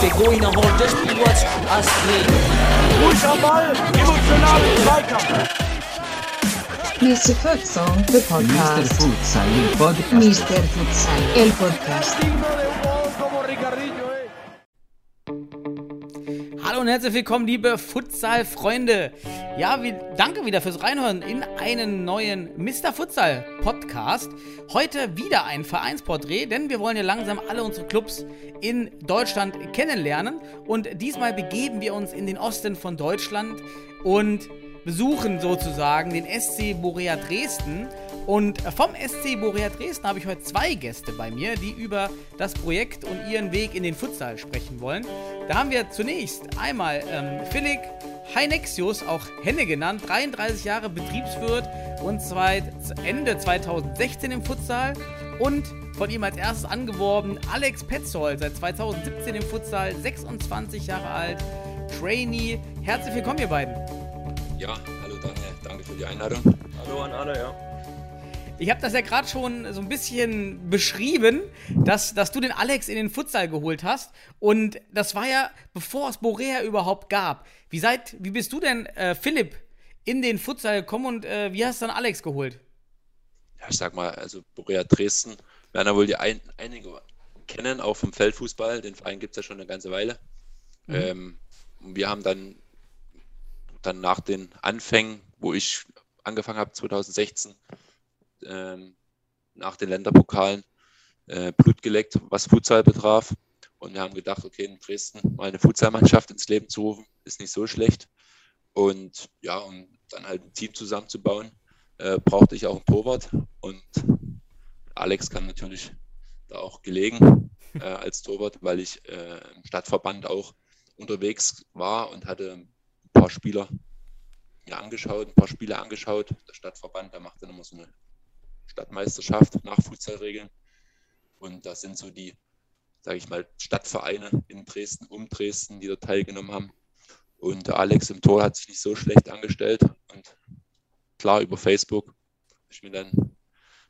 Pegou e não rolou dois pilotos a seguir. Ruhig am Ball, emotional im Zweikampf. Mr. Futsal, the Mr. podcast. Futsal, el podcast. Mr. Futsal, el podcast. Und herzlich willkommen, liebe Futsal-Freunde. Ja, wie, danke wieder fürs Reinhören in einen neuen Mr. Futsal Podcast. Heute wieder ein Vereinsporträt, denn wir wollen ja langsam alle unsere Clubs in Deutschland kennenlernen. Und diesmal begeben wir uns in den Osten von Deutschland und besuchen sozusagen den SC Borea Dresden. Und vom SC Borea Dresden habe ich heute zwei Gäste bei mir, die über das Projekt und ihren Weg in den Futsal sprechen wollen. Da haben wir zunächst einmal ähm, Philipp Heinexius, auch Henne genannt, 33 Jahre Betriebswirt und seit Ende 2016 im Futsal. Und von ihm als erstes angeworben Alex Petzold, seit 2017 im Futsal, 26 Jahre alt, Trainee. Herzlich willkommen, ihr beiden. Ja, hallo Daniel, danke für die Einladung. Hallo an alle, ja. Ich habe das ja gerade schon so ein bisschen beschrieben, dass, dass du den Alex in den Futsal geholt hast. Und das war ja, bevor es Borea überhaupt gab. Wie, seid, wie bist du denn, äh, Philipp, in den Futsal gekommen und äh, wie hast du dann Alex geholt? Ja, ich sag mal, also Borea Dresden werden ja wohl die ein, einige kennen, auch vom Feldfußball. Den Verein gibt es ja schon eine ganze Weile. Ähm, und wir haben dann, dann nach den Anfängen, wo ich angefangen habe, 2016, ähm, nach den Länderpokalen, äh, Blut geleckt, was Futsal betraf. Und wir haben gedacht, okay, in Dresden mal eine Futsalmannschaft ins Leben zu rufen, ist nicht so schlecht. Und ja, um dann halt ein Team zusammenzubauen, äh, brauchte ich auch einen Torwart. Und Alex kam natürlich da auch gelegen äh, als Torwart, weil ich äh, im Stadtverband auch unterwegs war und hatte ein paar Spieler mir angeschaut, ein paar Spiele angeschaut. Der Stadtverband, der macht dann immer so eine Stadtmeisterschaft nach Futsalregeln. Und da sind so die, sage ich mal, Stadtvereine in Dresden, um Dresden, die da teilgenommen haben. Und Alex im Tor hat sich nicht so schlecht angestellt. Und klar, über Facebook habe ich mir dann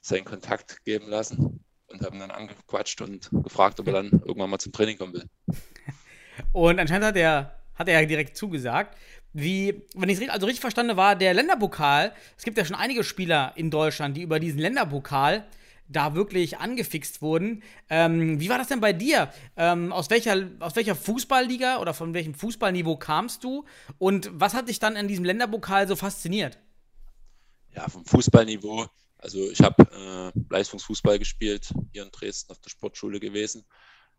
seinen Kontakt geben lassen und habe ihn dann angequatscht und gefragt, ob er dann irgendwann mal zum Training kommen will. Und anscheinend hat er, hat er direkt zugesagt. Wie, wenn ich es also richtig verstanden war, der Länderpokal, es gibt ja schon einige Spieler in Deutschland, die über diesen Länderpokal da wirklich angefixt wurden. Ähm, wie war das denn bei dir? Ähm, aus, welcher, aus welcher Fußballliga oder von welchem Fußballniveau kamst du? Und was hat dich dann in diesem Länderpokal so fasziniert? Ja, vom Fußballniveau. Also ich habe äh, Leistungsfußball gespielt, hier in Dresden auf der Sportschule gewesen.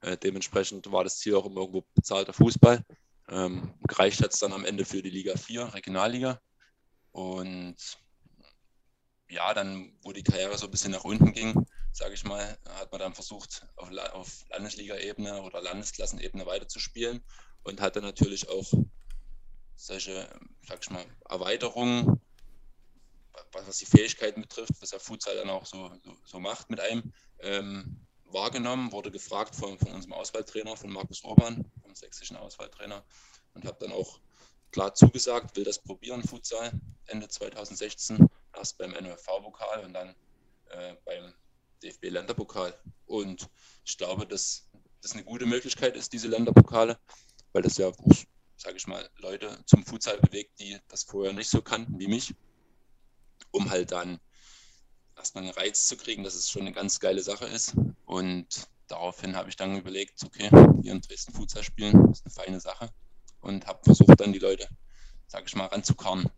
Äh, dementsprechend war das Ziel auch immer irgendwo bezahlter Fußball. Ähm, gereicht hat es dann am Ende für die Liga 4, Regionalliga. Und ja, dann, wo die Karriere so ein bisschen nach unten ging, sage ich mal, hat man dann versucht, auf, La auf Landesliga-Ebene oder Landesklassenebene weiterzuspielen und hatte natürlich auch solche, sag ich mal, Erweiterungen, was, was die Fähigkeiten betrifft, was der Futsal dann auch so, so, so macht mit einem, ähm, wahrgenommen, wurde gefragt von, von unserem Auswahltrainer, von Markus Orban, vom sächsischen Auswahltrainer, und habe dann auch klar zugesagt, will das probieren, Futsal, Ende 2016, erst beim NOFV-Pokal und dann äh, beim DFB-Länderpokal. Und ich glaube, dass das eine gute Möglichkeit ist, diese Länderpokale, weil das ja, sage ich mal, Leute zum Futsal bewegt, die das vorher nicht so kannten wie mich, um halt dann erstmal einen Reiz zu kriegen, dass es schon eine ganz geile Sache ist. Und daraufhin habe ich dann überlegt, okay, hier in Dresden Futsal spielen, ist eine feine Sache. Und habe versucht, dann die Leute, sage ich mal, ranzukarren.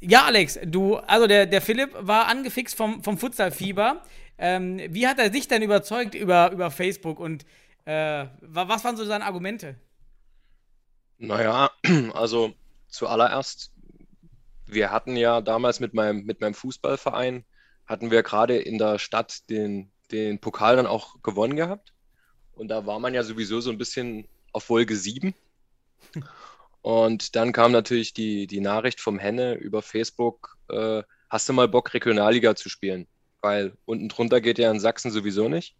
Ja, Alex, du, also der, der Philipp war angefixt vom, vom Futsalfieber. Ähm, wie hat er dich denn überzeugt über, über Facebook und äh, wa- was waren so seine Argumente? Naja, also zuallererst, wir hatten ja damals mit meinem, mit meinem Fußballverein, hatten wir gerade in der Stadt den, den Pokal dann auch gewonnen gehabt. Und da war man ja sowieso so ein bisschen auf Wolke 7. Und dann kam natürlich die, die Nachricht vom Henne über Facebook, äh, hast du mal Bock, Regionalliga zu spielen? Weil unten drunter geht ja in Sachsen sowieso nicht.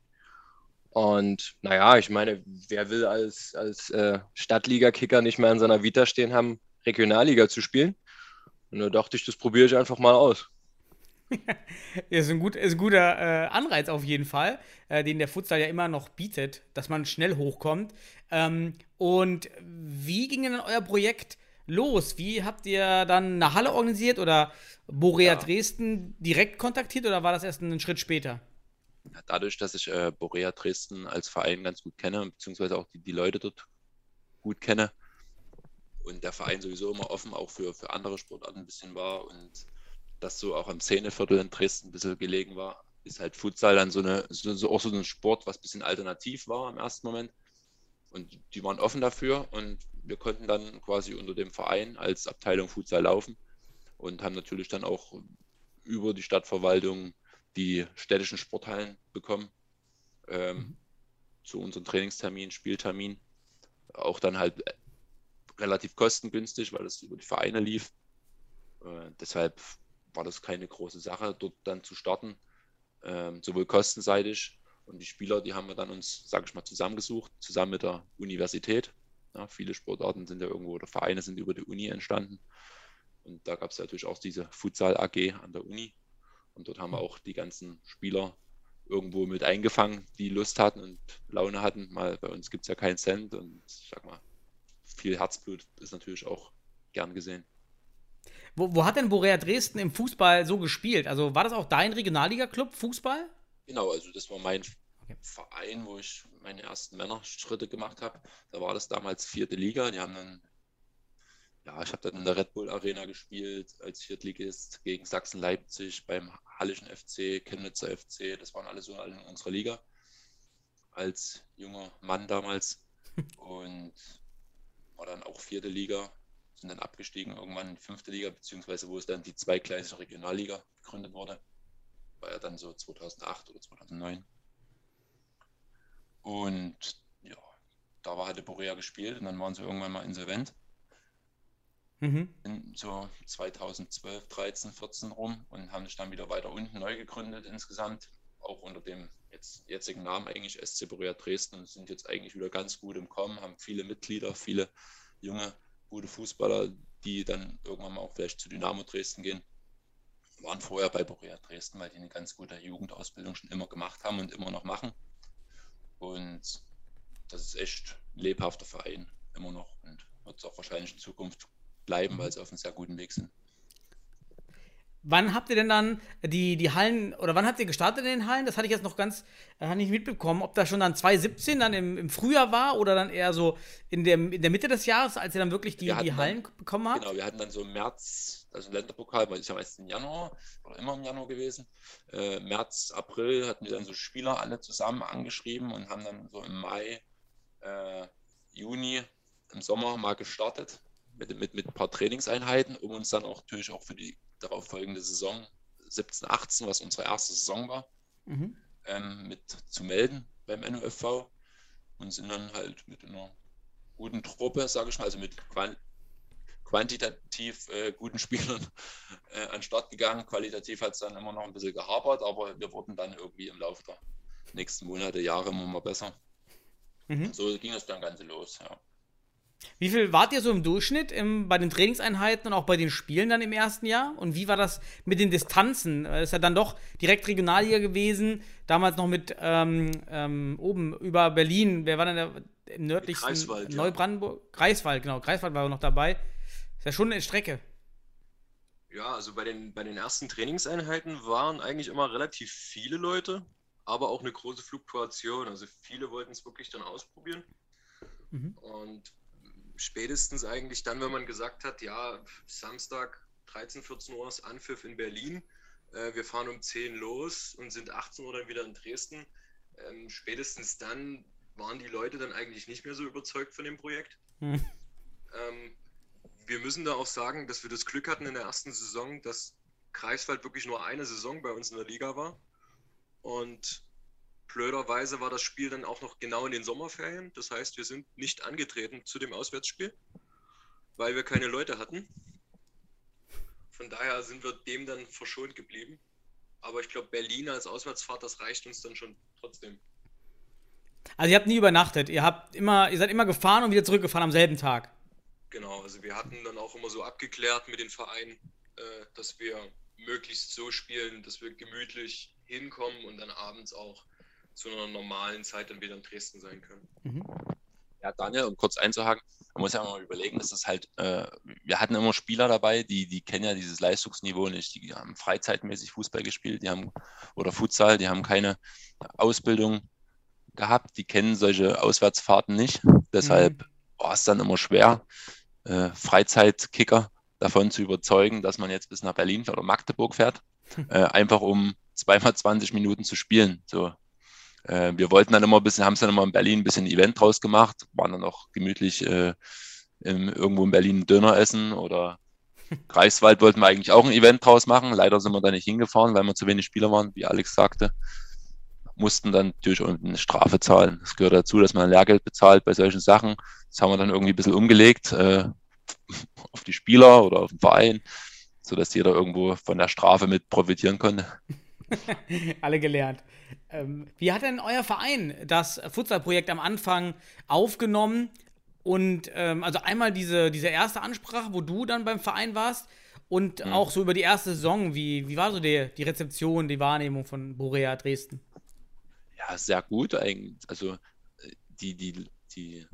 Und naja, ich meine, wer will als, als äh, Stadtliga-Kicker nicht mehr in seiner Vita stehen haben, Regionalliga zu spielen? Und da dachte ich, das probiere ich einfach mal aus. ist ein, gut, ist ein guter äh, Anreiz auf jeden Fall, äh, den der Futsal ja immer noch bietet, dass man schnell hochkommt. Ähm, und wie ging denn euer Projekt los? Wie habt ihr dann eine Halle organisiert oder Borea Ja. Dresden direkt kontaktiert oder war das erst einen Schritt später? Dadurch, dass ich äh, Borea Dresden als Verein ganz gut kenne, beziehungsweise auch die, die Leute dort gut kenne und der Verein sowieso immer offen auch für, für andere Sportarten ein bisschen war und das so auch am Szeneviertel in Dresden ein bisschen gelegen war, ist halt Futsal dann so eine, so, so auch so ein Sport, was ein bisschen alternativ war im ersten Moment. Und die waren offen dafür und wir konnten dann quasi unter dem Verein als Abteilung Futsal laufen und haben natürlich dann auch über die Stadtverwaltung die städtischen Sporthallen bekommen ähm, zu unseren Trainingstermin, Spieltermin. Auch dann halt relativ kostengünstig, weil es über die Vereine lief. Äh, deshalb war das keine große Sache, dort dann zu starten, ähm, sowohl kostenseitig und die Spieler, die haben wir dann uns, sage ich mal, zusammengesucht, zusammen mit der Universität. Ja, viele Sportarten sind ja irgendwo oder Vereine sind über die Uni entstanden. Und da gab es natürlich auch diese Futsal AG an der Uni. Und dort haben wir auch die ganzen Spieler irgendwo mit eingefangen, die Lust hatten und Laune hatten. Mal bei uns gibt es ja keinen Cent und ich sag mal, viel Herzblut ist natürlich auch gern gesehen. Wo, wo hat denn Borea Dresden im Fußball so gespielt? Also war das auch dein Regionalliga-Club Fußball? Genau, also das war mein Verein, wo ich meine ersten Männerschritte gemacht habe. Da war das damals vierte Liga. Die haben dann, ja, ich habe dann in der Red Bull Arena gespielt als Viertligist gegen Sachsen-Leipzig beim Hallischen FC, Chemnitzer FC. Das waren alle so alle in unserer Liga als junger Mann damals. Und war dann auch vierte Liga, sind dann abgestiegen irgendwann in die fünfte Liga, beziehungsweise wo es dann die zweigleisige Regionalliga gegründet wurde. War ja dann so 2008 oder 2009. Und ja, da war halt Borea gespielt und dann waren sie irgendwann mal insolvent. Mhm. In so 2012, 13, 14 rum und haben sich dann wieder weiter unten neu gegründet insgesamt. Auch unter dem jetzt, jetzigen Namen eigentlich SC Borea Dresden und sind jetzt eigentlich wieder ganz gut im Kommen, haben viele Mitglieder, viele junge, gute Fußballer, die dann irgendwann mal auch vielleicht zu Dynamo Dresden gehen. Waren vorher bei Borea Dresden, weil die eine ganz gute Jugendausbildung schon immer gemacht haben und immer noch machen. Und das ist echt ein lebhafter Verein, immer noch. Und wird es auch wahrscheinlich in Zukunft bleiben, weil sie auf einem sehr guten Weg sind. Wann habt ihr denn dann die, die Hallen, oder wann habt ihr gestartet in den Hallen? Das hatte ich jetzt noch ganz, äh, nicht mitbekommen, ob das schon dann 2017 dann im, im Frühjahr war oder dann eher so in der, in der Mitte des Jahres, als ihr dann wirklich die, Wir die Hallen dann- bekommen habt? Genau, wir hatten dann so im März, also Länderpokal, weil ist ja meist im Januar oder immer im Januar gewesen. Äh, März, April hatten wir dann so Spieler alle zusammen angeschrieben und haben dann so im Mai, äh, Juni, im Sommer mal gestartet mit, mit, mit ein paar Trainingseinheiten, um uns dann auch natürlich auch für die darauf folgende Saison 17, 18, was unsere erste Saison war, Mhm. ähm, mit zu melden beim NUFV und sind dann halt mit einer guten Truppe, sage ich mal, also mit quan quantitativ äh, guten Spielern äh, an den Start gegangen. Qualitativ hat es dann immer noch ein bisschen gehapert, aber wir wurden dann irgendwie im Laufe der nächsten Monate, Jahre immer mal besser. Mhm. So ging es dann Ganze los, ja. Wie viel wart ihr so im Durchschnitt im, bei den Trainingseinheiten und auch bei den Spielen dann im ersten Jahr? Und wie war das mit den Distanzen? Ist ja dann doch direkt Regionalliga gewesen, damals noch mit ähm, ähm, oben über Berlin. Wer war denn der im nördlichsten? Greifswald, ja. Neubrandenburg? Greifswald, genau. Greifswald war auch noch dabei. Ist ja schon eine Strecke. Ja, also bei den, bei den ersten Trainingseinheiten waren eigentlich immer relativ viele Leute, aber auch eine große Fluktuation. Also viele wollten es wirklich dann ausprobieren. Mhm. Und spätestens eigentlich dann, wenn man gesagt hat, ja, Samstag 13, 14 Uhr ist Anpfiff in Berlin, äh, wir fahren um 10 los und sind 18 Uhr dann wieder in Dresden. Ähm, spätestens dann waren die Leute dann eigentlich nicht mehr so überzeugt von dem Projekt. Hm. Ähm, wir müssen da auch sagen, dass wir das Glück hatten in der ersten Saison, dass Greifswald wirklich nur eine Saison bei uns in der Liga war. Und blöderweise war das Spiel dann auch noch genau in den Sommerferien. Das heißt, wir sind nicht angetreten zu dem Auswärtsspiel, weil wir keine Leute hatten. Von daher sind wir dem dann verschont geblieben. Aber ich glaube, Berlin als Auswärtsfahrt, das reicht uns dann schon trotzdem. Also ihr habt nie übernachtet. Ihr habt immer, ihr seid immer gefahren und wieder zurückgefahren am selben Tag. Genau, also wir hatten dann auch immer so abgeklärt mit den Vereinen, äh, dass wir möglichst so spielen, dass wir gemütlich hinkommen und dann abends auch zu einer normalen Zeit dann wieder in Dresden sein können. Mhm. Ja, Daniel, um kurz einzuhaken, man muss ja mal überlegen, dass das halt, äh, wir hatten immer Spieler dabei, die, die kennen ja dieses Leistungsniveau nicht, die haben freizeitmäßig Fußball gespielt, die haben, oder Futsal, die haben keine Ausbildung gehabt, die kennen solche Auswärtsfahrten nicht. Deshalb mhm. war es dann immer schwer, äh, Freizeitkicker davon zu überzeugen, dass man jetzt bis nach Berlin oder Magdeburg fährt, äh, einfach um zweimal 20 Minuten zu spielen. So. Äh, wir wollten dann immer ein bisschen, haben es dann immer in Berlin ein bisschen Event draus gemacht, waren dann auch gemütlich äh, im, irgendwo in Berlin Döner essen oder Greifswald wollten wir eigentlich auch ein Event draus machen. Leider sind wir da nicht hingefahren, weil wir zu wenig Spieler waren, wie Alex sagte. Mussten dann natürlich eine Strafe zahlen. Das gehört dazu, dass man Lehrgeld bezahlt bei solchen Sachen. Das haben wir dann irgendwie ein bisschen umgelegt äh, auf die Spieler oder auf den Verein, sodass jeder irgendwo von der Strafe mit profitieren konnte. Alle gelernt. Ähm, wie hat denn euer Verein das Futsal-Projekt am Anfang aufgenommen? Und ähm, also einmal diese, diese erste Ansprache, wo du dann beim Verein warst und mhm. auch so über die erste Saison. Wie, wie war so die, die Rezeption, die Wahrnehmung von Borea Dresden? Ja, sehr gut eigentlich. Also die, die, die,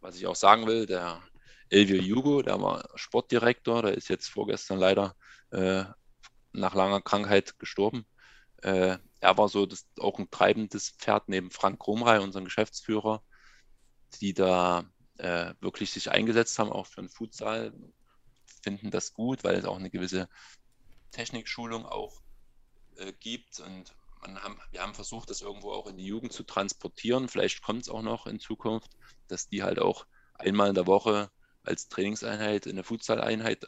was ich auch sagen will, der Elvio Jugo, der war Sportdirektor, der ist jetzt vorgestern leider äh, nach langer Krankheit gestorben. Äh, er war so das, auch ein treibendes Pferd neben Frank Kromrei, unserem Geschäftsführer, die da äh, wirklich sich eingesetzt haben, auch für den Futsal, finden das gut, weil es auch eine gewisse Technikschulung auch äh, gibt und haben, wir haben versucht, das irgendwo auch in die Jugend zu transportieren. Vielleicht kommt es auch noch in Zukunft, dass die halt auch einmal in der Woche als Trainingseinheit eine Futsal-Einheit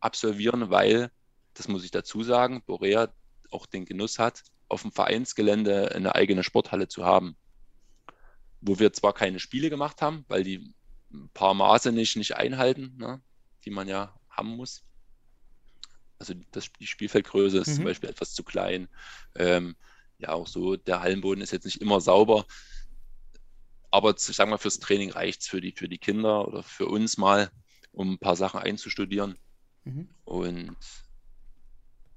absolvieren, weil, das muss ich dazu sagen, Borea auch den Genuss hat, auf dem Vereinsgelände eine eigene Sporthalle zu haben. Wo wir zwar keine Spiele gemacht haben, weil die ein paar Maße nicht, nicht einhalten, ne, die man ja haben muss. Also das, die Spielfeldgröße ist mhm. zum Beispiel etwas zu klein. Ähm, ja, auch so, der Hallenboden ist jetzt nicht immer sauber. Aber ich sag mal, fürs Training reicht es für die, für die Kinder oder für uns mal, um ein paar Sachen einzustudieren. Mhm. Und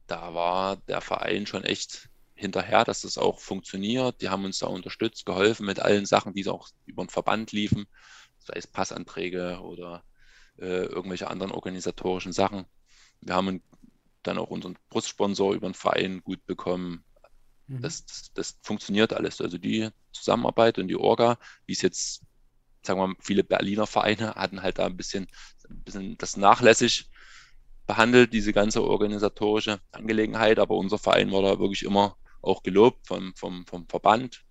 da war der Verein schon echt hinterher, dass das auch funktioniert. Die haben uns da unterstützt, geholfen mit allen Sachen, die auch über den Verband liefen, sei es Passanträge oder äh, irgendwelche anderen organisatorischen Sachen. Wir haben dann auch unseren Brustsponsor über den Verein gut bekommen. Mhm. Das, das, das, funktioniert alles. Also die Zusammenarbeit und die Orga, wie es jetzt, sagen wir mal, viele Berliner Vereine hatten halt da ein bisschen, ein bisschen das nachlässig behandelt, diese ganze organisatorische Angelegenheit. Aber unser Verein war da wirklich immer auch gelobt vom, vom, vom Verband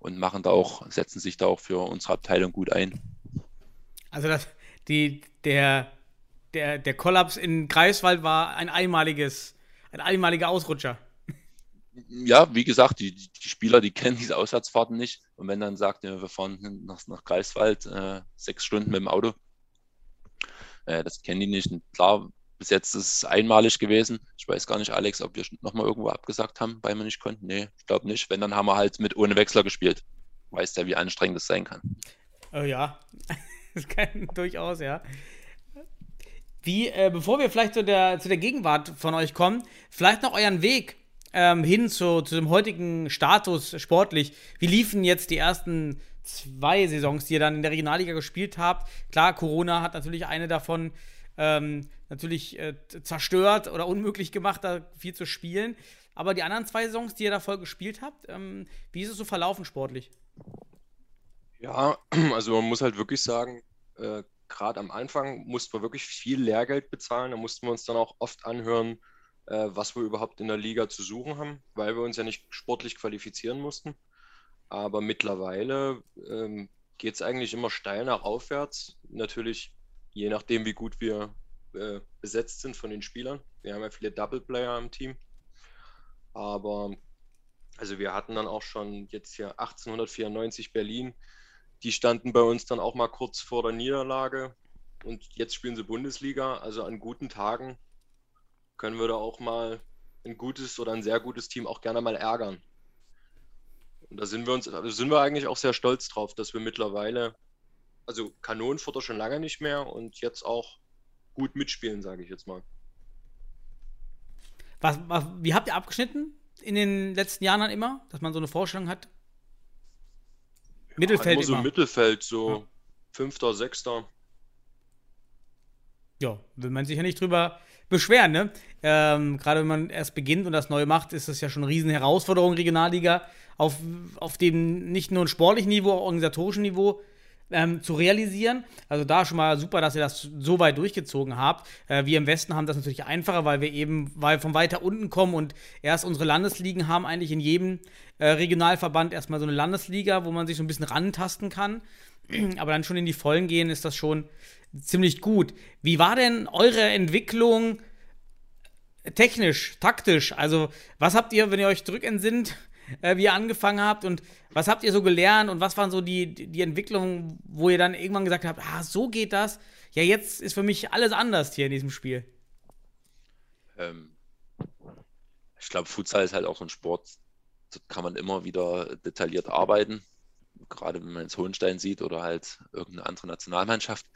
und machen da auch, setzen sich da auch für unsere Abteilung gut ein. Also das, die, der, der, der Kollaps in Greifswald war ein einmaliges, ein einmaliger Ausrutscher. Ja, wie gesagt, die, die Spieler, die kennen diese Auswärtsfahrten nicht. Und wenn dann sagt, wir fahren nach, nach Greifswald äh, sechs Stunden mit dem Auto, äh, das kennen die nicht. Und klar, bis jetzt ist es einmalig gewesen. Ich weiß gar nicht, Alex, ob wir nochmal irgendwo abgesagt haben, weil wir nicht konnten. Nee, ich glaube nicht. Wenn, dann haben wir halt mit ohne Wechsler gespielt. Weißt ja, wie anstrengend das sein kann. Oh ja, das kann durchaus, ja. Wie, äh, bevor wir vielleicht zu der, zu der Gegenwart von euch kommen, vielleicht noch euren Weg ähm, hin zu, zu dem heutigen Status sportlich. Wie liefen jetzt die ersten zwei Saisons, die ihr dann in der Regionalliga gespielt habt? Klar, Corona hat natürlich eine davon ähm, natürlich äh, zerstört oder unmöglich gemacht, da viel zu spielen. Aber die anderen zwei Saisons, die ihr da voll gespielt habt, ähm, wie ist es so verlaufen sportlich? Ja, also man muss halt wirklich sagen, äh, gerade am Anfang mussten wir wirklich viel Lehrgeld bezahlen. Da mussten wir uns dann auch oft anhören, äh, was wir überhaupt in der Liga zu suchen haben, weil wir uns ja nicht sportlich qualifizieren mussten. Aber mittlerweile ähm, geht es eigentlich immer steil nach aufwärts. Natürlich je nachdem, wie gut wir äh, besetzt sind von den Spielern. Wir haben ja viele Double Player im Team. Aber also wir hatten dann auch schon jetzt hier 1894 Berlin. Die standen bei uns dann auch mal kurz vor der Niederlage. Und jetzt spielen sie Bundesliga. Also an guten Tagen können wir da auch mal ein gutes oder ein sehr gutes Team auch gerne mal ärgern. Und da sind wir uns, also sind wir eigentlich auch sehr stolz drauf, dass wir mittlerweile also Kanonenfutter schon lange nicht mehr und jetzt auch gut mitspielen, sage ich jetzt mal. Was, was, wie habt ihr abgeschnitten in den letzten Jahren dann immer, dass man so eine Vorstellung hat? Mittelfeld immer so immer. Mittelfeld, so Ja. Fünfter, Sechster. Ja, will man sich ja nicht drüber beschweren, ne? Ähm, Gerade wenn man erst beginnt und das neu macht, ist das ja schon eine riesen Herausforderung, Regionalliga auf, auf dem nicht nur sportlichen Niveau, auch organisatorischen Niveau ähm, zu realisieren. Also da schon mal super, dass ihr das so weit durchgezogen habt. Äh, wir im Westen haben das natürlich einfacher, weil wir eben weil von weiter unten kommen und erst unsere Landesligen haben eigentlich in jedem äh, Regionalverband erstmal so eine Landesliga, wo man sich so ein bisschen rantasten kann. Aber dann schon in die Vollen gehen, ist das schon ziemlich gut. Wie war denn eure Entwicklung technisch, taktisch? Also, was habt ihr, wenn ihr euch zurückentsinnt, äh, wie ihr angefangen habt und was habt ihr so gelernt und was waren so die, die Entwicklungen, wo ihr dann irgendwann gesagt habt, ah, so geht das? Ja, jetzt ist für mich alles anders hier in diesem Spiel. Ähm, ich glaube, Futsal ist halt auch so ein Sport, da kann man immer wieder detailliert arbeiten. Gerade wenn man jetzt Hohenstein sieht oder halt irgendeine andere Nationalmannschaft,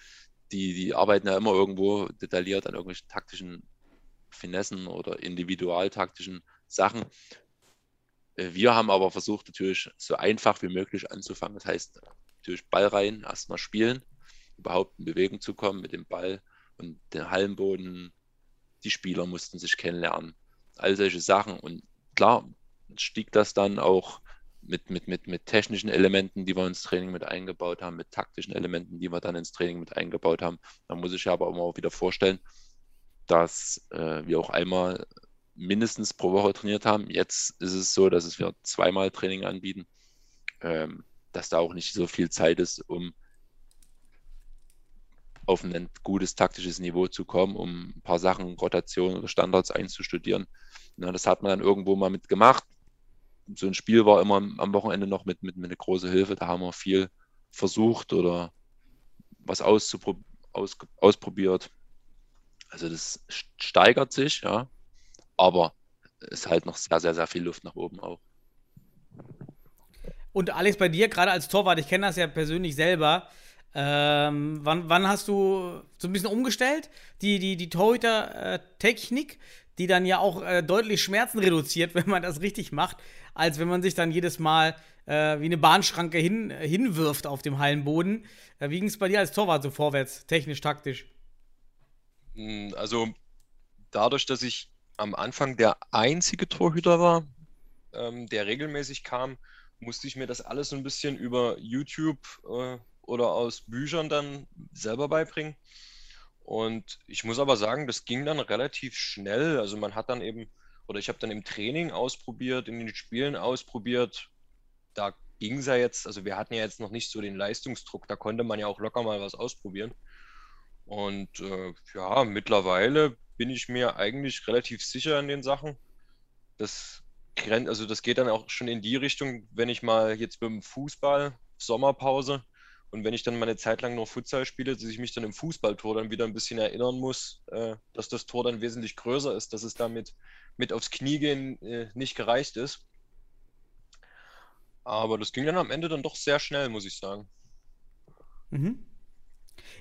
die, die arbeiten ja immer irgendwo detailliert an irgendwelchen taktischen Finessen oder individualtaktischen Sachen. Äh, Wir haben aber versucht, natürlich so einfach wie möglich anzufangen. Das heißt, natürlich Ball rein, erstmal spielen, überhaupt in Bewegung zu kommen mit dem Ball und den Hallenboden. Die Spieler mussten sich kennenlernen. All solche Sachen. Und klar, stieg das dann auch mit, mit, mit, mit technischen Elementen, die wir ins Training mit eingebaut haben, mit taktischen Elementen, die wir dann ins Training mit eingebaut haben. Da muss ich aber auch wieder vorstellen, dass äh, wir auch einmal mindestens pro Woche trainiert haben. Jetzt ist es so, dass es wir zweimal Training anbieten, ähm, dass da auch nicht so viel Zeit ist, um auf ein gutes taktisches Niveau zu kommen, um ein paar Sachen, Rotation oder Standards einzustudieren. Na, das hat man dann irgendwo mal mitgemacht. So ein Spiel war immer am Wochenende noch mit, mit, mit einer großen Hilfe. Da haben wir viel versucht oder was auspro aus, ausprobiert. Also das steigert sich, ja, aber es ist halt noch sehr, sehr, sehr viel Luft nach oben auch. Und Alex, bei dir, gerade als Torwart, ich kenne das ja persönlich selber, ähm, wann, wann hast du so ein bisschen umgestellt, die, die, die Torhüter-Technik, die dann ja auch äh, deutlich Schmerzen reduziert, wenn man das richtig macht, als wenn man sich dann jedes Mal äh, wie eine Bahnschranke hin, hinwirft auf dem Hallenboden. Äh, wie ging es bei dir als Torwart so vorwärts, technisch, taktisch? Hm, Also dadurch, dass ich am Anfang der einzige Torhüter war, ähm, der regelmäßig kam, musste ich mir das alles so ein bisschen über YouTube äh, oder aus Büchern dann selber beibringen. Und ich muss aber sagen, das ging dann relativ schnell. Also man hat dann eben, oder ich habe dann im Training ausprobiert, in den Spielen ausprobiert. Da ging es ja jetzt, also wir hatten ja jetzt noch nicht so den Leistungsdruck, da konnte man ja auch locker mal was ausprobieren. Und äh, ja, mittlerweile bin ich mir eigentlich relativ sicher in den Sachen. Das, also das geht dann auch schon in die Richtung, wenn ich mal jetzt beim Fußball, Sommerpause, und wenn ich dann mal eine Zeit lang nur Futsal spiele, dass ich mich dann im Fußballtor dann wieder ein bisschen erinnern muss, äh, dass das Tor dann wesentlich größer ist, dass es damit mit aufs Knie gehen äh, nicht gereicht ist. Aber das ging dann am Ende dann doch sehr schnell, muss ich sagen. Mhm.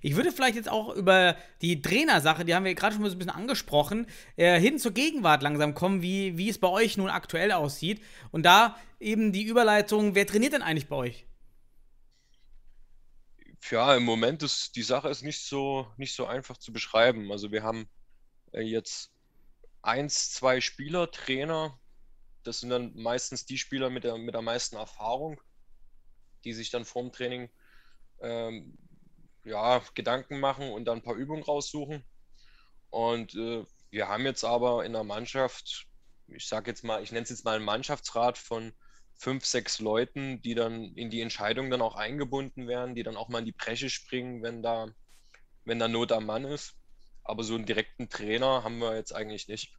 Ich würde vielleicht jetzt auch über die Trainersache, die haben wir gerade schon mal so ein bisschen angesprochen, äh, hin zur Gegenwart langsam kommen, wie, wie es bei euch nun aktuell aussieht. Und da eben die Überleitung, wer trainiert denn eigentlich bei euch? Ja, im Moment ist die Sache ist nicht so, nicht so einfach zu beschreiben. Also wir haben äh, jetzt eins, zwei Spieler, Trainer. Das sind dann meistens die Spieler mit der, mit der meisten Erfahrung, die sich dann vorm Training ähm, ja, Gedanken machen und dann ein paar Übungen raussuchen. Und äh, wir haben jetzt aber in der Mannschaft, ich sage jetzt mal, ich nenne es jetzt mal einen Mannschaftsrat von fünf, sechs Leuten, die dann in die Entscheidung dann auch eingebunden werden, die dann auch mal in die Bresche springen, wenn da, wenn da Not am Mann ist. Aber so einen direkten Trainer haben wir jetzt eigentlich nicht.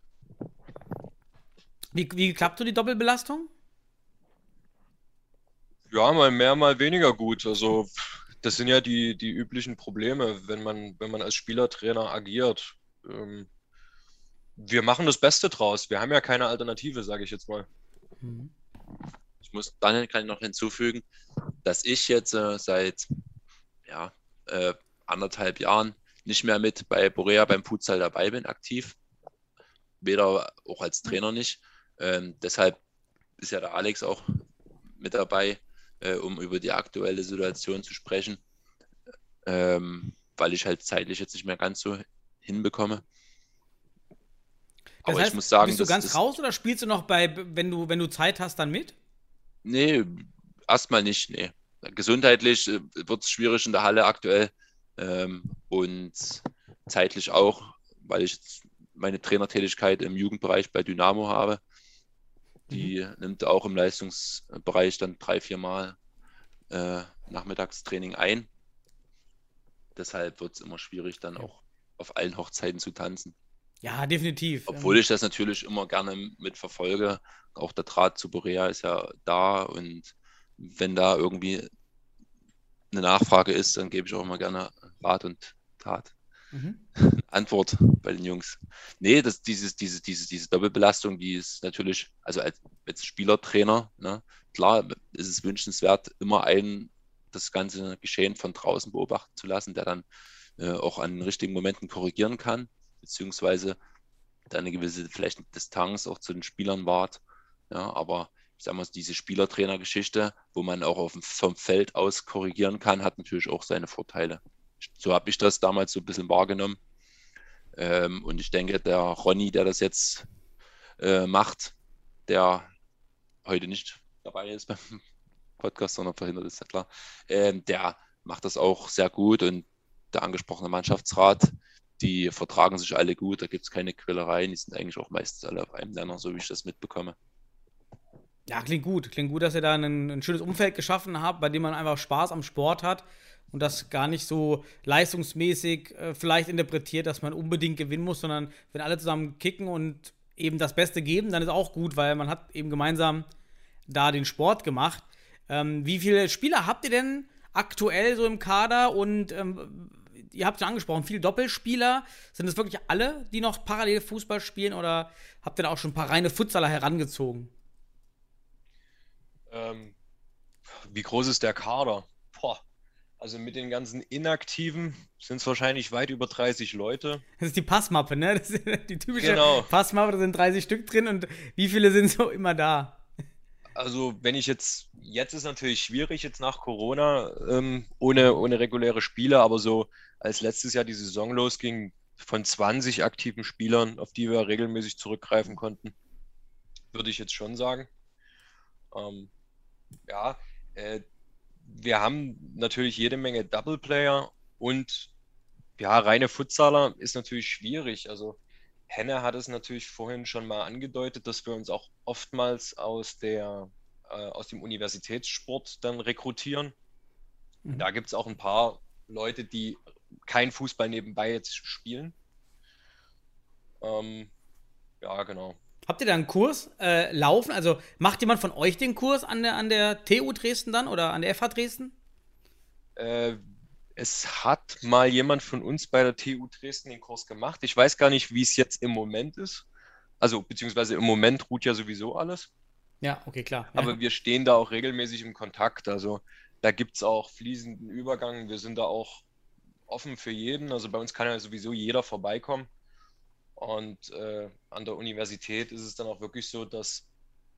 Wie, wie klappt so die Doppelbelastung? Ja, mal mehr, mal weniger gut. Also das sind ja die, die üblichen Probleme, wenn man, wenn man als Spielertrainer agiert. Ähm, wir machen das Beste draus. Wir haben ja keine Alternative, sage ich jetzt mal. Ich muss dann kann ich noch hinzufügen, dass ich jetzt äh, seit ja, äh, anderthalb Jahren nicht mehr mit bei Borea beim Futsal dabei bin, aktiv. weder auch als Trainer nicht. Ähm, deshalb ist ja der Alex auch mit dabei, äh, um über die aktuelle Situation zu sprechen, ähm, weil ich halt zeitlich jetzt nicht mehr ganz so hinbekomme. Das Aber heißt, ich muss sagen, bist du ganz das- raus oder spielst du noch bei, wenn du, wenn du Zeit hast, dann mit? Nee, erstmal nicht, nee. Gesundheitlich wird es schwierig in der Halle aktuell ähm, und zeitlich auch, weil ich jetzt meine Trainertätigkeit im Jugendbereich bei Dynamo habe. Die nimmt auch im Leistungsbereich dann drei, vier Mal äh, Nachmittagstraining ein. Deshalb wird es immer schwierig, dann auch auf allen Hochzeiten zu tanzen. Ja, definitiv. Obwohl Ähm, ich das natürlich immer gerne mitverfolge. Auch der Draht zu Borea ist ja da und wenn da irgendwie eine Nachfrage ist, dann gebe ich auch immer gerne Rat und Tat. Mhm. Antwort bei den Jungs. Nee, das, dieses, diese, diese, diese Doppelbelastung, die ist natürlich, also als, als Spielertrainer, ne, klar ist es wünschenswert, immer einen das ganze Geschehen von draußen beobachten zu lassen, der dann äh, auch an den richtigen Momenten korrigieren kann, beziehungsweise da eine gewisse vielleicht Distanz auch zu den Spielern wahrt. Ja, aber ich sag mal, diese Spielertrainer-Geschichte, wo man auch auf vom Feld aus korrigieren kann, hat natürlich auch seine Vorteile. So habe ich das damals so ein bisschen wahrgenommen. Ähm, und ich denke, der Ronny, der das jetzt äh, macht, der heute nicht dabei ist beim Podcast, sondern verhindert ist, ja klar, ähm, der macht das auch sehr gut und der angesprochene Mannschaftsrat, die vertragen sich alle gut, da gibt es keine Quälereien, die sind eigentlich auch meistens alle auf einem Nenner, so wie ich das mitbekomme. Ja, klingt gut. Klingt gut, dass ihr da ein, ein schönes Umfeld geschaffen habt, bei dem man einfach Spaß am Sport hat und das gar nicht so leistungsmäßig äh, vielleicht interpretiert, dass man unbedingt gewinnen muss, sondern wenn alle zusammen kicken und eben das Beste geben, dann ist auch gut, weil man hat eben gemeinsam da den Sport gemacht. Ähm, wie viele Spieler habt ihr denn aktuell so im Kader und ähm, ihr habt es angesprochen, viele Doppelspieler. Sind es wirklich alle, die noch parallel Fußball spielen oder habt ihr da auch schon ein paar reine Futsaler herangezogen? Ähm, wie groß ist der Kader? Boah. Also mit den ganzen Inaktiven sind es wahrscheinlich weit über 30 Leute. Das ist die Passmappe, ne? Das ist die typische Genau. Passmappe, da sind 30 Stück drin und wie viele sind so immer da? Also wenn ich jetzt, jetzt ist natürlich schwierig jetzt nach Corona ähm, ohne, ohne reguläre Spiele, aber so als letztes Jahr die Saison losging, von 20 aktiven Spielern, auf die wir regelmäßig zurückgreifen konnten, würde ich jetzt schon sagen. Ähm, ja, äh, wir haben natürlich jede Menge Double Player und ja, reine Futsaler ist natürlich schwierig. Also Henne hat es natürlich vorhin schon mal angedeutet, dass wir uns auch oftmals aus der äh, aus dem Universitätssport dann rekrutieren. Mhm. Da gibt es auch ein paar Leute, die kein Fußball nebenbei jetzt spielen. Ähm, ja, genau. Habt ihr da einen Kurs äh, laufen? Also macht jemand von euch den Kurs an der, an der TU Dresden dann oder an der FH Dresden? Äh, es hat mal jemand von uns bei der TU Dresden den Kurs gemacht. Ich weiß gar nicht, wie es jetzt im Moment ist. Also, beziehungsweise im Moment ruht ja sowieso alles. Ja, okay, klar. Aber ja. wir stehen da auch regelmäßig im Kontakt. Also da gibt es auch fließenden Übergang. Wir sind da auch offen für jeden. Also bei uns kann ja sowieso jeder vorbeikommen. Und äh, an der Universität ist es dann auch wirklich so, dass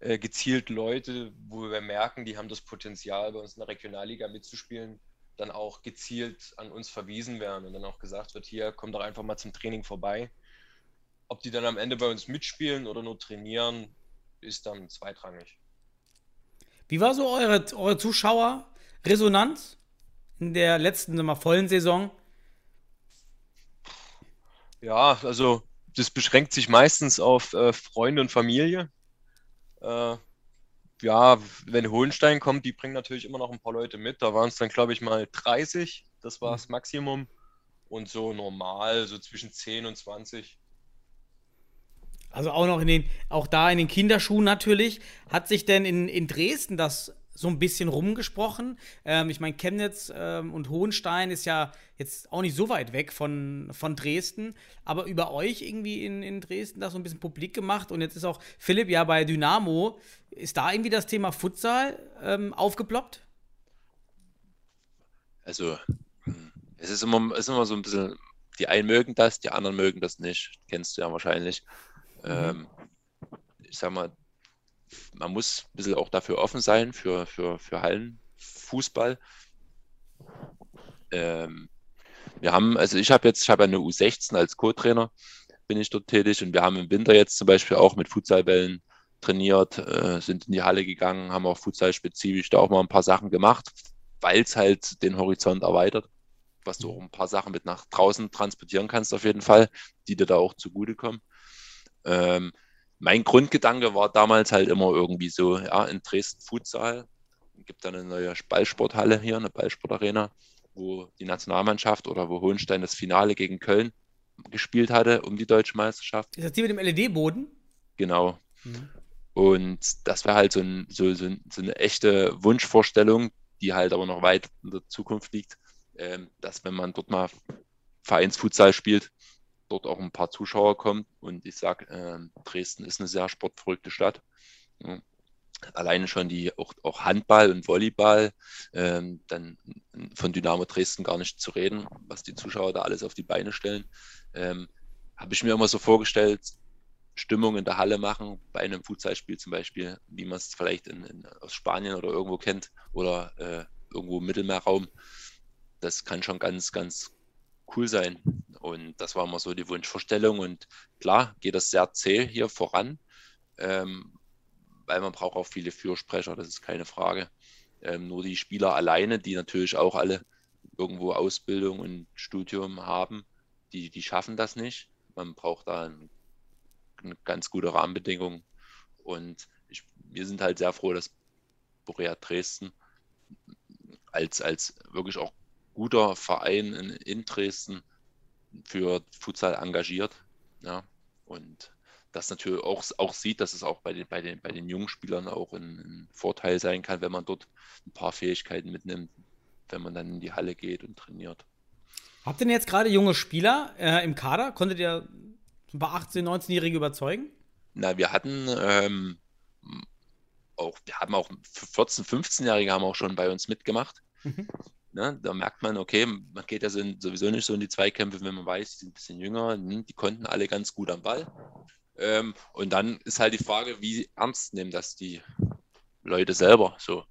äh, gezielt Leute, wo wir merken, die haben das Potenzial, bei uns in der Regionalliga mitzuspielen, dann auch gezielt an uns verwiesen werden und dann auch gesagt wird, hier, komm doch einfach mal zum Training vorbei. Ob die dann am Ende bei uns mitspielen oder nur trainieren, ist dann zweitrangig. Wie war so eure, eure Zuschauerresonanz in der letzten mal, vollen Saison? Ja, also das beschränkt sich meistens auf äh, Freunde und Familie. Äh, ja, wenn Hohenstein kommt, die bringen natürlich immer noch ein paar Leute mit. Da waren es dann, glaube ich, mal 30. Das war das Maximum. Und so normal, so zwischen 10 und 20. Also auch noch in den, auch da in den Kinderschuhen natürlich. Hat sich denn in, in Dresden das so ein bisschen rumgesprochen? Ähm, ich meine, Chemnitz ähm, und Hohenstein ist ja jetzt auch nicht so weit weg von, von Dresden, aber über euch irgendwie in, in Dresden das so ein bisschen publik gemacht und jetzt ist auch Philipp ja bei Dynamo. Ist da irgendwie das Thema Futsal ähm, aufgeploppt? Also, hm, es ist immer, ist immer so ein bisschen, die einen mögen das, die anderen mögen das nicht. Kennst du ja wahrscheinlich. Ähm, ich sag mal, man muss ein bisschen auch dafür offen sein, für, für, für Hallenfußball. Ähm, wir haben, also ich habe jetzt, ich habe eine U16 als Co-Trainer, bin ich dort tätig und wir haben im Winter jetzt zum Beispiel auch mit Futsalbällen trainiert, äh, sind in die Halle gegangen, haben auch futsalspezifisch da auch mal ein paar Sachen gemacht, weil es halt den Horizont erweitert, was du auch ein paar Sachen mit nach draußen transportieren kannst auf jeden Fall, die dir da auch zugutekommen. Ähm, mein Grundgedanke war damals halt immer irgendwie so, ja, in Dresden Futsal, gibt da eine neue Ballsporthalle hier, eine Ballsportarena, wo die Nationalmannschaft oder wo Hohenstein das Finale gegen Köln gespielt hatte um die deutsche Meisterschaft. Ist das die mit dem LED-Boden? Genau. Mhm. Und das wäre halt so, ein, so, so, so, eine echte Wunschvorstellung, die halt aber noch weit in der Zukunft liegt, ähm, dass wenn man dort mal Vereinsfutsal spielt, dort auch ein paar Zuschauer kommen. Und ich sage, äh, Dresden ist eine sehr sportverrückte Stadt. Ja. Alleine schon die auch, auch Handball und Volleyball, ähm, dann von Dynamo Dresden gar nicht zu reden, was die Zuschauer da alles auf die Beine stellen. Ähm, Habe ich mir immer so vorgestellt, Stimmung in der Halle machen, bei einem Futsalspiel zum Beispiel, wie man es vielleicht in, in, aus Spanien oder irgendwo kennt oder äh, irgendwo im Mittelmeerraum. Das kann schon ganz, ganz cool sein. Und das war immer so die Wunschvorstellung. Und klar geht das sehr zäh hier voran, ähm, weil man braucht auch viele Fürsprecher, das ist keine Frage. Ähm, nur die Spieler alleine, die natürlich auch alle irgendwo Ausbildung und Studium haben, die, die schaffen das nicht. Man braucht da ein eine ganz gute Rahmenbedingung. Und ich, wir sind halt sehr froh, dass Borea Dresden als, als wirklich auch guter Verein in, in Dresden für Futsal engagiert. Ja, und das natürlich auch, auch sieht, dass es auch bei den, bei den, bei den jungen Spielern auch ein, ein, Vorteil sein kann, wenn man dort ein paar Fähigkeiten mitnimmt, wenn man dann in die Halle geht und trainiert. Habt ihr denn jetzt gerade junge Spieler äh, im Kader? Konntet ihr ein paar 18-, 19-Jährige überzeugen? Na, wir hatten ähm, auch, wir haben auch 14-, 15-Jährige haben auch schon bei uns mitgemacht. Mhm. Ne, da merkt man, okay, man geht ja sowieso nicht so in die Zweikämpfe, wenn man weiß, die sind ein bisschen jünger, hm, die konnten alle ganz gut am Ball. Ähm, und dann ist halt die Frage, wie ernst nehmen das die Leute selber so.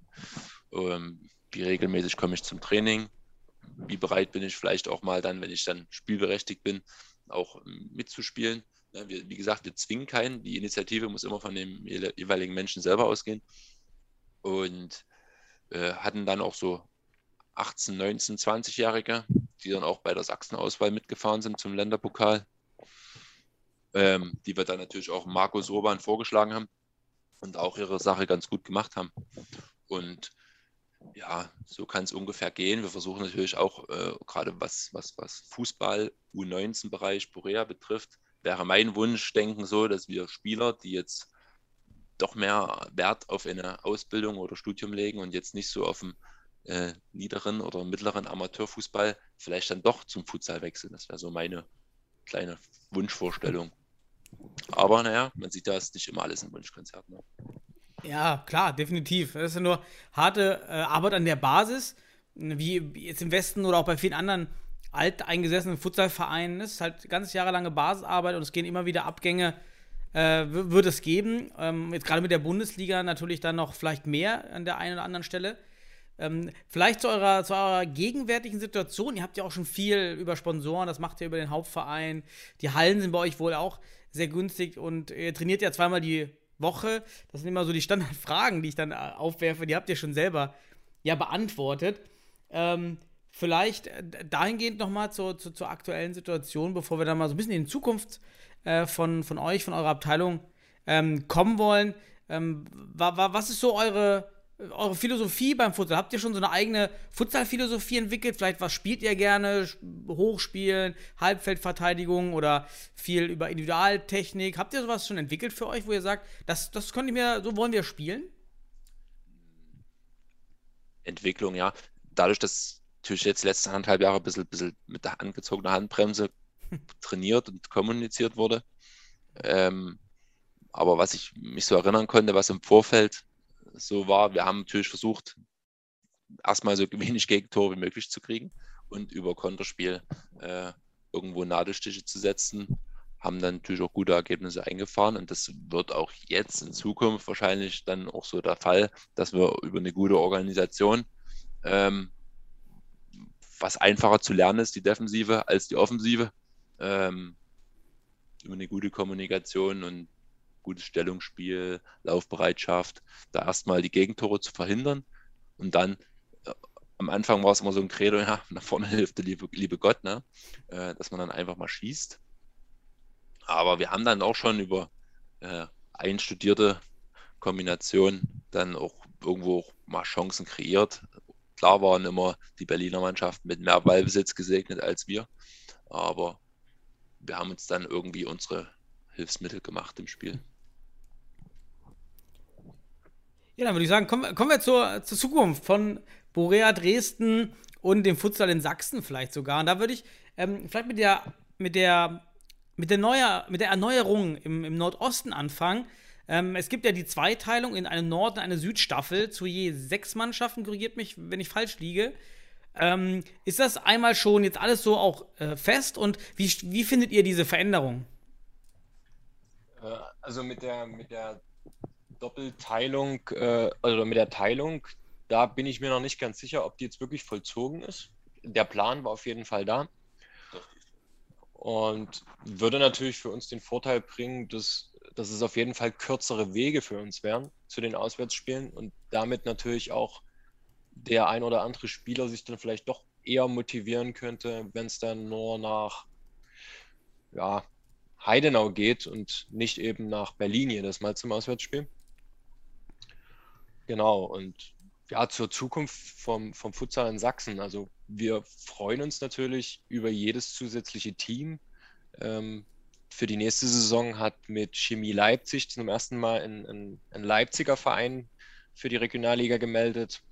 Ähm, wie regelmäßig komme ich zum Training? Wie bereit bin ich vielleicht auch mal dann, wenn ich dann spielberechtigt bin, auch mitzuspielen. wie gesagt, wir zwingen keinen. Die Initiative muss immer von dem jeweiligen Menschen selber ausgehen. Und äh, hatten dann auch so 18, 19, 20-Jährige, die dann auch bei der Sachsen-Auswahl mitgefahren sind zum Länderpokal, ähm, die wir dann natürlich auch Markus Urban vorgeschlagen haben und auch ihre Sache ganz gut gemacht haben. Und ja, so kann es ungefähr gehen. Wir versuchen natürlich auch, äh, gerade was, was, was Fußball, U19-Bereich, Borea betrifft, wäre mein Wunschdenken so, dass wir Spieler, die jetzt doch mehr Wert auf eine Ausbildung oder Studium legen und jetzt nicht so auf dem äh, niederen oder mittleren Amateurfußball, vielleicht dann doch zum Futsal wechseln. Das wäre so meine kleine Wunschvorstellung. Aber naja, man sieht ja, es ist nicht immer alles ein Wunschkonzert. Ne? Ja, klar, definitiv. Das ist ja nur harte äh, Arbeit an der Basis, wie jetzt im Westen oder auch bei vielen anderen alteingesessenen Futsalvereinen. Es ist halt ganz jahrelange Basisarbeit und es gehen immer wieder Abgänge, äh, wird es geben. Ähm, jetzt gerade mit der Bundesliga natürlich dann noch vielleicht mehr an der einen oder anderen Stelle. Ähm, vielleicht zu eurer, zu eurer gegenwärtigen Situation. Ihr habt ja auch schon viel über Sponsoren, das macht ihr über den Hauptverein. Die Hallen sind bei euch wohl auch sehr günstig und ihr trainiert ja zweimal die Woche. Das sind immer so die Standardfragen, die ich dann äh, aufwerfe. Die habt ihr schon selber ja beantwortet. Ähm, vielleicht äh, dahingehend nochmal zur, zur, zur aktuellen Situation, bevor wir dann mal so ein bisschen in die Zukunft äh, von, von euch, von eurer Abteilung ähm, kommen wollen. Ähm, wa, wa, was ist so eure eure Philosophie beim Futsal? Habt ihr schon so eine eigene Futsal-Philosophie entwickelt? Vielleicht was spielt ihr gerne? Hochspielen, Halbfeldverteidigung oder viel über Individualtechnik? Habt ihr sowas schon entwickelt für euch, wo ihr sagt, das, das könnte ich mir, so wollen wir spielen? Entwicklung, ja. Dadurch, dass natürlich jetzt letzte anderthalb Jahre ein bisschen, bisschen mit der angezogenen Handbremse trainiert und kommuniziert wurde. Ähm, aber was ich mich so erinnern konnte, was im Vorfeld so war. Wir haben natürlich versucht, erstmal so wenig Gegentore wie möglich zu kriegen und über Konterspiel äh, irgendwo Nadelstiche zu setzen. haben dann natürlich auch gute Ergebnisse eingefahren und das wird auch jetzt in Zukunft wahrscheinlich dann auch so der Fall, dass wir über eine gute Organisation, ähm, was einfacher zu lernen ist, die Defensive als die Offensive, ähm, über eine gute Kommunikation und gutes Stellungsspiel, Laufbereitschaft, da erstmal die Gegentore zu verhindern und dann äh, am Anfang war es immer so ein Credo, ja, nach vorne hilft der liebe, liebe Gott, ne? Äh, dass man dann einfach mal schießt. Aber wir haben dann auch schon über äh, einstudierte Kombination dann auch irgendwo auch mal Chancen kreiert. Klar waren immer die Berliner Mannschaften mit mehr Ballbesitz gesegnet als wir, aber wir haben uns dann irgendwie unsere Hilfsmittel gemacht im Spiel. Ja, dann würde ich sagen, kommen, kommen wir zur, zur Zukunft von Borea Dresden und dem Futsal in Sachsen vielleicht sogar. Und da würde ich ähm, vielleicht mit der, mit der, mit der, Neuer, mit der Erneuerung im, im Nordosten anfangen. Ähm, es gibt ja die Zweiteilung in eine Nord- und eine Südstaffel zu je sechs Mannschaften, korrigiert mich, wenn ich falsch liege. Ähm, ist das einmal schon jetzt alles so auch äh, fest und wie, wie findet ihr diese Veränderung? Äh, also mit der, mit der Doppelteilung, äh, also mit der Teilung, da bin ich mir noch nicht ganz sicher, ob die jetzt wirklich vollzogen ist. Der Plan war auf jeden Fall da. Und würde natürlich für uns den Vorteil bringen, dass, dass es auf jeden Fall kürzere Wege für uns wären zu den Auswärtsspielen und damit natürlich auch der ein oder andere Spieler sich dann vielleicht doch eher motivieren könnte, wenn es dann nur nach ja, Heidenau geht und nicht eben nach Berlin jedes Mal zum Auswärtsspiel. Genau, und ja, zur Zukunft vom, vom Futsal in Sachsen. Also wir freuen uns natürlich über jedes zusätzliche Team. Ähm, für die nächste Saison hat mit Chemie Leipzig zum ersten Mal ein, ein, ein Leipziger Verein für die Regionalliga gemeldet.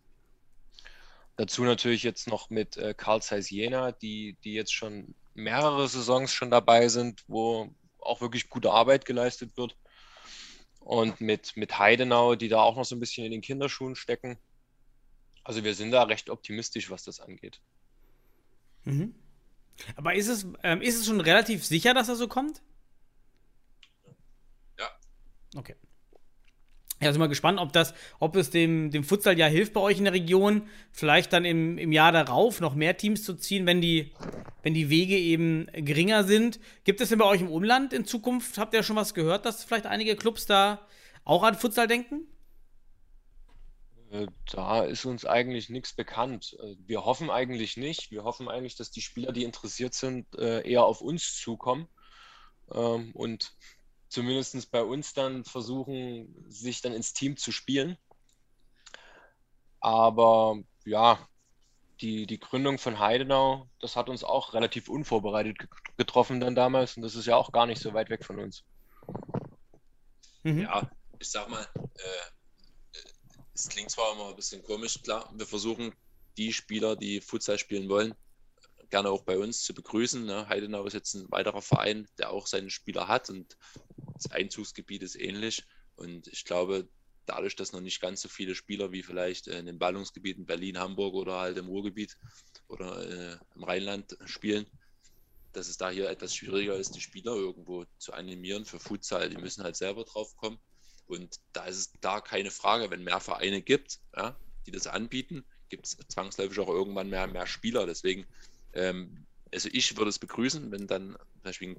Dazu natürlich jetzt noch mit äh, Karl Zeiss Jena, die, die jetzt schon mehrere Saisons schon dabei sind, wo auch wirklich gute Arbeit geleistet wird. Und mit, mit Heidenau, die da auch noch so ein bisschen in den Kinderschuhen stecken. Also wir sind da recht optimistisch, was das angeht. Mhm. Aber ist es, ähm, ist es schon relativ sicher, dass er so kommt? Ja. Okay. Ja, sind wir gespannt, ob das, ob es dem, dem Futsal ja hilft bei euch in der Region, vielleicht dann im, im Jahr darauf noch mehr Teams zu ziehen, wenn die, wenn die Wege eben geringer sind. Gibt es denn bei euch im Umland in Zukunft, habt ihr schon was gehört, dass vielleicht einige Clubs da auch an Futsal denken? Äh, da ist uns eigentlich nichts bekannt. Äh, wir hoffen eigentlich nicht. Wir hoffen eigentlich, dass die Spieler, die interessiert sind, äh, eher auf uns zukommen. Ähm, und zumindest bei uns dann versuchen, sich dann ins Team zu spielen. Aber ja, die, die Gründung von Heidenau, das hat uns auch relativ unvorbereitet getroffen dann damals und das ist ja auch gar nicht so weit weg von uns. Mhm. Ja, ich sag mal, äh, es klingt zwar immer ein bisschen komisch, klar, wir versuchen die Spieler, die Futsal spielen wollen, gerne auch bei uns zu begrüßen. Ne? Heidenau ist jetzt ein weiterer Verein, der auch seine Spieler hat und das Einzugsgebiet ist ähnlich. Und ich glaube, dadurch, dass noch nicht ganz so viele Spieler wie vielleicht in den Ballungsgebieten Berlin, Hamburg oder halt im Ruhrgebiet oder äh, im Rheinland spielen, dass es da hier etwas schwieriger ist, die Spieler irgendwo zu animieren für Futsal. Die müssen halt selber drauf kommen. Und da ist es da keine Frage, wenn mehr Vereine gibt, ja, die das anbieten, gibt es zwangsläufig auch irgendwann mehr, mehr Spieler. Deswegen ähm, also ich würde es begrüßen, wenn dann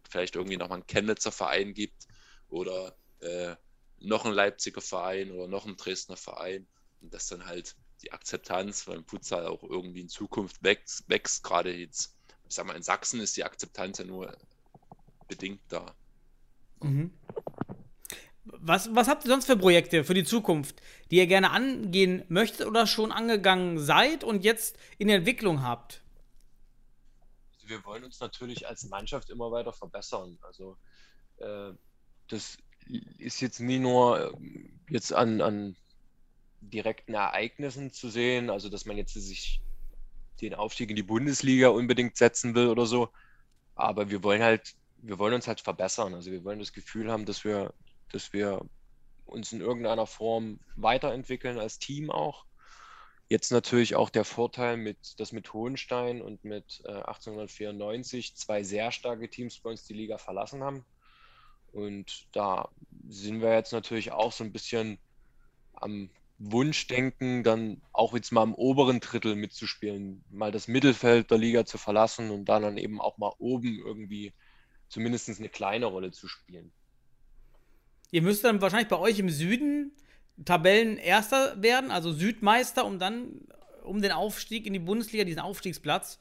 vielleicht irgendwie nochmal ein Chemnitzer Verein gibt oder äh, noch ein Leipziger Verein oder noch ein Dresdner Verein und dass dann halt die Akzeptanz beim Futsal auch irgendwie in Zukunft wächst, wächst. Gerade jetzt, ich sag mal, in Sachsen ist die Akzeptanz ja nur bedingt da. Mhm. Was, was habt ihr sonst für Projekte für die Zukunft, die ihr gerne angehen möchtet oder schon angegangen seid und jetzt in Entwicklung habt? Wir wollen uns natürlich als Mannschaft immer weiter verbessern. Also äh, das ist jetzt nie nur äh, jetzt an, an direkten Ereignissen zu sehen, also dass man jetzt sich den Aufstieg in die Bundesliga unbedingt setzen will oder so. Aber wir wollen halt, wir wollen uns halt verbessern. Also wir wollen das Gefühl haben, dass wir, dass wir uns in irgendeiner Form weiterentwickeln als Team auch. Jetzt natürlich auch der Vorteil, mit, dass mit Hohenstein und mit äh, 1894 zwei sehr starke Teams bei uns die Liga verlassen haben. Und da sind wir jetzt natürlich auch so ein bisschen am Wunschdenken, dann auch jetzt mal im oberen Drittel mitzuspielen, mal das Mittelfeld der Liga zu verlassen und dann, dann eben auch mal oben irgendwie zumindest eine kleine Rolle zu spielen. Ihr müsst dann wahrscheinlich bei euch im Süden Tabellenerster werden, also Südmeister, um dann um den Aufstieg in die Bundesliga, diesen Aufstiegsplatz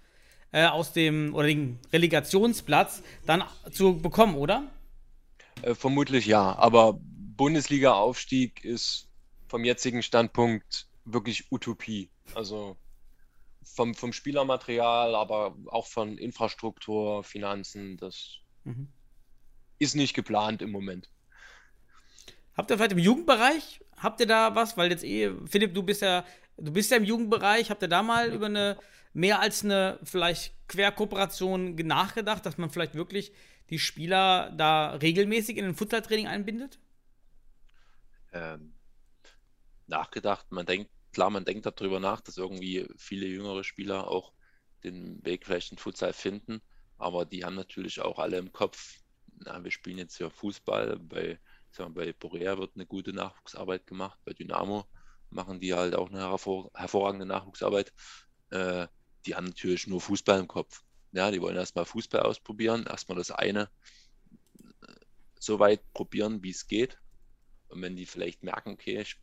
äh, aus dem oder den Relegationsplatz dann zu bekommen, oder? Äh, vermutlich ja, aber Bundesliga-Aufstieg ist vom jetzigen Standpunkt wirklich Utopie. Also vom, vom Spielermaterial, aber auch von Infrastruktur, Finanzen, das mhm. ist nicht geplant im Moment. Habt ihr vielleicht im Jugendbereich, habt ihr da was? Weil jetzt eh, Philipp, du bist ja, du bist ja im Jugendbereich, habt ihr da mal über eine mehr als eine vielleicht Querkooperation nachgedacht, dass man vielleicht wirklich die Spieler da regelmäßig in ein Futsal-Training einbindet? Ähm, nachgedacht, man denkt, klar, man denkt darüber nach, dass irgendwie viele jüngere Spieler auch den Weg vielleicht in Futsal finden, aber die haben natürlich auch alle im Kopf, na, wir spielen jetzt hier Fußball, bei, sagen wir, bei Borea wird eine gute Nachwuchsarbeit gemacht, bei Dynamo machen die halt auch eine hervor, hervorragende Nachwuchsarbeit. Äh, die haben natürlich nur Fußball im Kopf. Ja, die wollen erstmal Fußball ausprobieren, erstmal das eine äh, so weit probieren, wie es geht. Und wenn die vielleicht merken, okay, ich,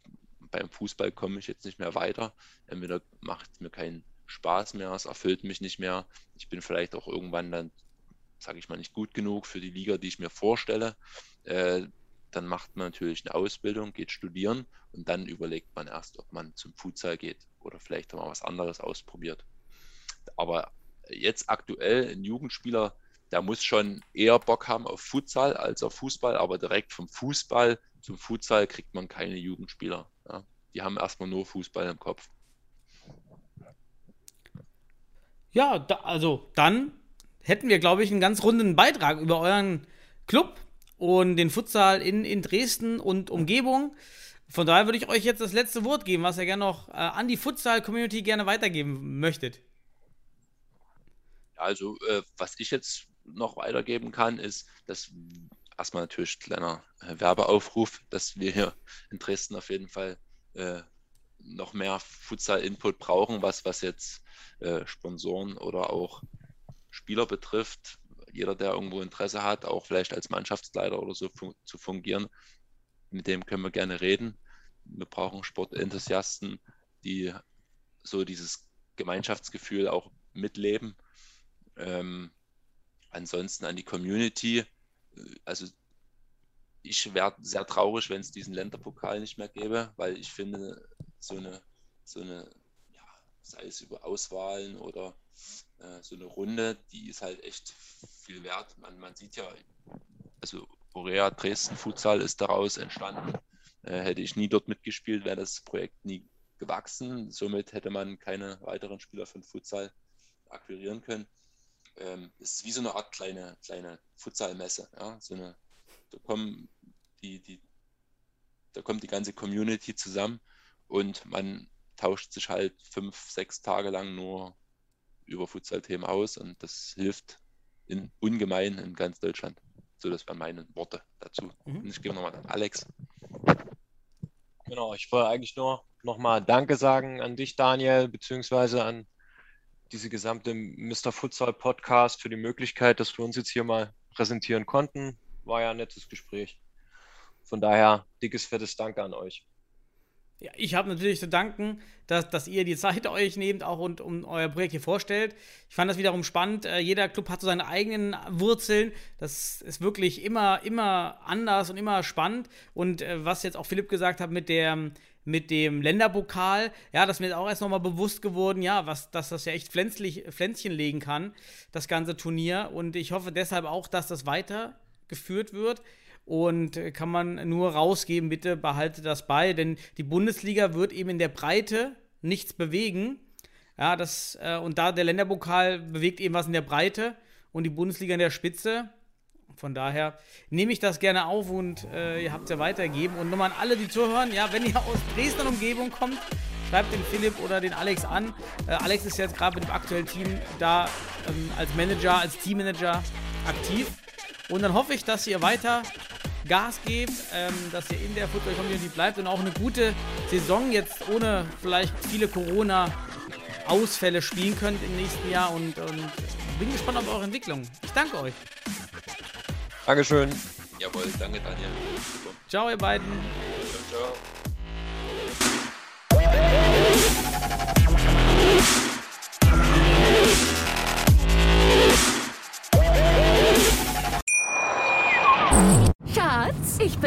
beim Fußball komme ich jetzt nicht mehr weiter, entweder macht es mir keinen Spaß mehr, es erfüllt mich nicht mehr, ich bin vielleicht auch irgendwann dann, sage ich mal, nicht gut genug für die Liga, die ich mir vorstelle, äh, dann macht man natürlich eine Ausbildung, geht studieren und dann überlegt man erst, ob man zum Futsal geht oder vielleicht mal was anderes ausprobiert. Aber jetzt aktuell ein Jugendspieler, der muss schon eher Bock haben auf Futsal als auf Fußball, aber direkt vom Fußball zum Futsal kriegt man keine Jugendspieler. Ja. Die haben erstmal nur Fußball im Kopf. Ja, da, also dann hätten wir, glaube ich, einen ganz runden Beitrag über euren Club und den Futsal in, in Dresden und Umgebung. Von daher würde ich euch jetzt das letzte Wort geben, was ihr gerne noch äh, an die Futsal-Community gerne weitergeben möchtet. Also, äh, was ich jetzt noch weitergeben kann, ist, dass erstmal natürlich kleiner äh, Werbeaufruf, dass wir hier in Dresden auf jeden Fall äh, noch mehr Futsal-Input brauchen, was, was jetzt äh, Sponsoren oder auch Spieler betrifft. Jeder, der irgendwo Interesse hat, auch vielleicht als Mannschaftsleiter oder so fun zu fungieren, mit dem können wir gerne reden. Wir brauchen Sportenthusiasten, die so dieses Gemeinschaftsgefühl auch mitleben ähm, ansonsten an die Community. Also ich wäre sehr traurig, wenn es diesen Länderpokal nicht mehr gäbe, weil ich finde, so eine, so eine, ja, sei es über Auswahlen oder äh, so eine Runde, die ist halt echt viel wert. Man, man sieht ja, also Borea Dresden Futsal ist daraus entstanden. Äh, hätte ich nie dort mitgespielt, wäre das Projekt nie gewachsen. Somit hätte man keine weiteren Spieler von Futsal akquirieren können ähm, es ist wie so eine Art kleine, kleine Futsalmesse. Ja? So eine, da, kommen die, die, da kommt die ganze Community zusammen und man tauscht sich halt fünf, sechs Tage lang nur über Futsal-Themen aus und das hilft in, ungemein in ganz Deutschland. So, das wären meine Worte dazu. Mhm. Und ich gebe nochmal an Alex. Genau, ich wollte eigentlich nur nochmal Danke sagen an dich, Daniel, beziehungsweise an diese gesamte Mr. Futsal Podcast für die Möglichkeit, dass wir uns jetzt hier mal präsentieren konnten. War ja ein nettes Gespräch. Von daher dickes, fettes Danke an euch. Ja, ich habe natürlich zu danken, dass, dass ihr die Zeit euch nehmt auch und um euer Projekt hier vorstellt. Ich fand das wiederum spannend. Äh, jeder Club hat so seine eigenen Wurzeln. Das ist wirklich immer, immer anders und immer spannend. Und äh, was jetzt auch Philipp gesagt hat mit der mit dem Länderpokal, ja, das ist mir auch erst nochmal bewusst geworden, ja, was, dass das ja echt pflänzlich, Pflänzchen legen kann, das ganze Turnier. Und ich hoffe deshalb auch, dass das weitergeführt wird. Und äh, kann man nur rausgeben, bitte behalte das bei, denn die Bundesliga wird eben in der Breite nichts bewegen. Ja, das, äh, und da der Länderpokal bewegt eben was in der Breite und die Bundesliga in der Spitze. Von daher nehme ich das gerne auf und äh, ihr habt es ja weitergegeben. Und nochmal an alle, die zuhören, ja, wenn ihr aus Dresden Umgebung kommt, schreibt den Philipp oder den Alex an. Äh, Alex ist jetzt gerade mit dem aktuellen Team da ähm, als Manager, als Teammanager aktiv. Und dann hoffe ich, dass ihr weiter Gas gebt, ähm, dass ihr in der Football Community bleibt und auch eine gute Saison jetzt ohne vielleicht viele Corona-Ausfälle spielen könnt im nächsten Jahr und, und bin gespannt auf eure Entwicklung. Ich danke euch. Dankeschön. Jawohl, danke Daniel. Super. Ciao, ihr beiden. Ciao, ciao.